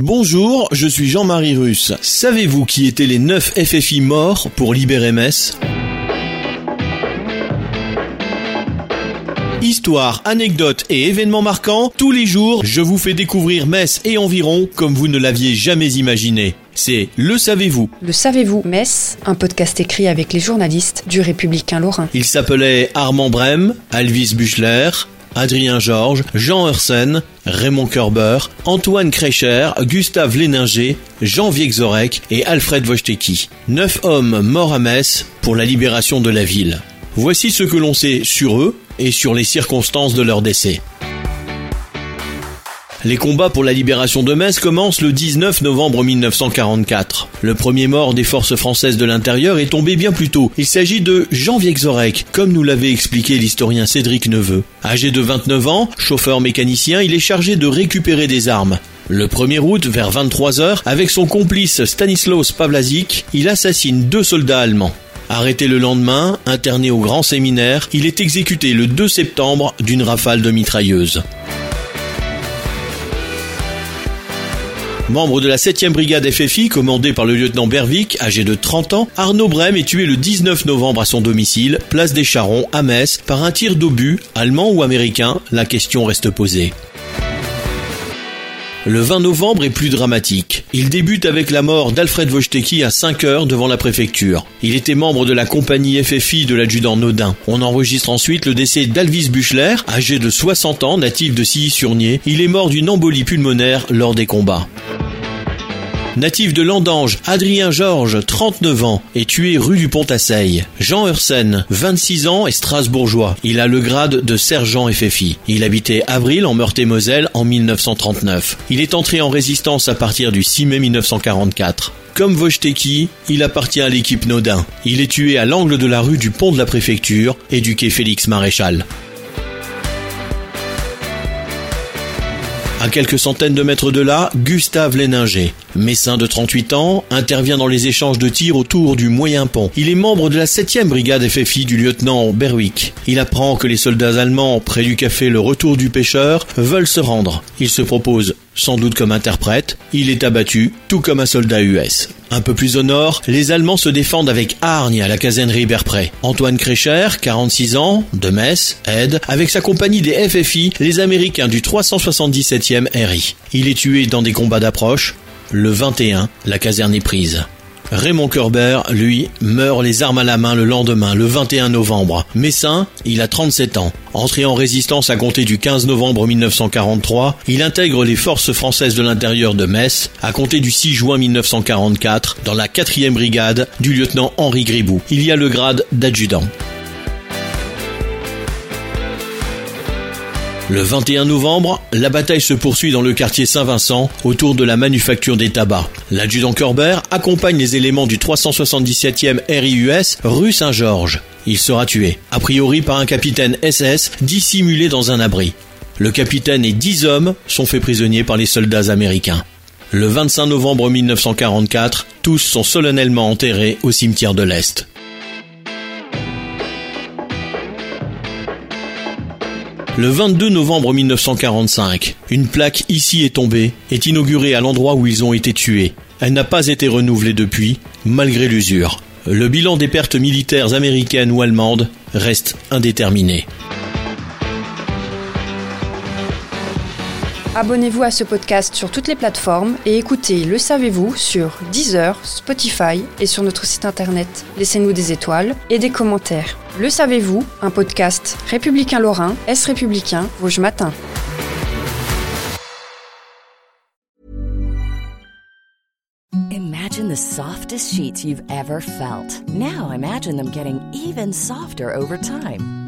Bonjour, je suis Jean-Marie Russe. Savez-vous qui étaient les 9 FFI morts pour libérer Metz? Histoire, anecdotes et événements marquants, tous les jours, je vous fais découvrir Metz et environ comme vous ne l'aviez jamais imaginé. C'est Le Savez-vous. Le Savez-vous Metz, un podcast écrit avec les journalistes du Républicain Lorrain. Il s'appelait Armand Brem, Alvis Buchler, Adrien Georges, Jean Hersen, Raymond Kerber, Antoine Krecher, Gustave Léninger, Jean Viexorek et Alfred Wojtecki. Neuf hommes morts à Metz pour la libération de la ville. Voici ce que l'on sait sur eux et sur les circonstances de leur décès. Les combats pour la libération de Metz commencent le 19 novembre 1944. Le premier mort des forces françaises de l'intérieur est tombé bien plus tôt. Il s'agit de Jean Viexorek, comme nous l'avait expliqué l'historien Cédric Neveu. Âgé de 29 ans, chauffeur mécanicien, il est chargé de récupérer des armes. Le 1er août, vers 23h, avec son complice Stanislaus Pavlazik, il assassine deux soldats allemands. Arrêté le lendemain, interné au grand séminaire, il est exécuté le 2 septembre d'une rafale de mitrailleuses. Membre de la 7e brigade FFI, commandée par le lieutenant Berwick, âgé de 30 ans, Arnaud Brem est tué le 19 novembre à son domicile, place des Charons, à Metz, par un tir d'obus, allemand ou américain, la question reste posée. Le 20 novembre est plus dramatique. Il débute avec la mort d'Alfred Wojtecki à 5 heures devant la préfecture. Il était membre de la compagnie FFI de l'adjudant Nodin. On enregistre ensuite le décès d'Alvis Buchler, âgé de 60 ans, natif de Silly-sur-Nier. Il est mort d'une embolie pulmonaire lors des combats. Natif de Landange, Adrien Georges, 39 ans, est tué rue du Pont-à-Seille. Jean Hersen, 26 ans, est strasbourgeois. Il a le grade de sergent FFI. Il habitait Avril en Meurthe-et-Moselle en 1939. Il est entré en résistance à partir du 6 mai 1944. Comme Wojtecki, il appartient à l'équipe Nodin. Il est tué à l'angle de la rue du pont de la préfecture et du quai Félix Maréchal. À quelques centaines de mètres de là, Gustave Léninger, messin de 38 ans, intervient dans les échanges de tirs autour du Moyen Pont. Il est membre de la 7e brigade FFI du lieutenant Berwick. Il apprend que les soldats allemands, près du café Le Retour du Pêcheur, veulent se rendre. Il se propose sans doute comme interprète, il est abattu, tout comme un soldat US. Un peu plus au nord, les Allemands se défendent avec hargne à la caserne Riberpré. Antoine Krecher, 46 ans, de Metz, aide, avec sa compagnie des FFI, les Américains du 377e RI. Il est tué dans des combats d'approche. Le 21, la caserne est prise. Raymond Kerber, lui, meurt les armes à la main le lendemain, le 21 novembre. Messin, il a 37 ans. Entré en résistance à compter du 15 novembre 1943, il intègre les forces françaises de l'intérieur de Metz à compter du 6 juin 1944 dans la 4e brigade du lieutenant Henri Gribou. Il y a le grade d'adjudant. Le 21 novembre, la bataille se poursuit dans le quartier Saint-Vincent autour de la manufacture des tabacs. L'adjudant Kerber accompagne les éléments du 377e RIUS rue Saint-Georges. Il sera tué, a priori par un capitaine SS dissimulé dans un abri. Le capitaine et dix hommes sont faits prisonniers par les soldats américains. Le 25 novembre 1944, tous sont solennellement enterrés au cimetière de l'Est. Le 22 novembre 1945, une plaque ici est tombée, est inaugurée à l'endroit où ils ont été tués. Elle n'a pas été renouvelée depuis, malgré l'usure. Le bilan des pertes militaires américaines ou allemandes reste indéterminé. Abonnez-vous à ce podcast sur toutes les plateformes et écoutez Le Savez-vous sur Deezer, Spotify et sur notre site internet. Laissez-nous des étoiles et des commentaires. Le Savez-vous, un podcast républicain lorrain, Est républicain, Vosges Matin. Imagine the softest sheets you've ever felt. Now imagine them getting even softer over time.